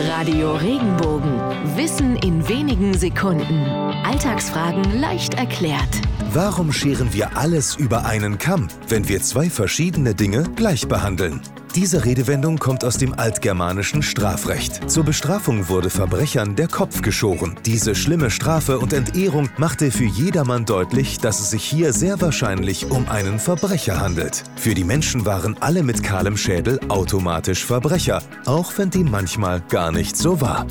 Radio Regenbogen. Wissen in wenigen Sekunden. Alltagsfragen leicht erklärt. Warum scheren wir alles über einen Kamm, wenn wir zwei verschiedene Dinge gleich behandeln? Diese Redewendung kommt aus dem altgermanischen Strafrecht. Zur Bestrafung wurde Verbrechern der Kopf geschoren. Diese schlimme Strafe und Entehrung machte für jedermann deutlich, dass es sich hier sehr wahrscheinlich um einen Verbrecher handelt. Für die Menschen waren alle mit kahlem Schädel automatisch Verbrecher, auch wenn dem manchmal gar nicht so war.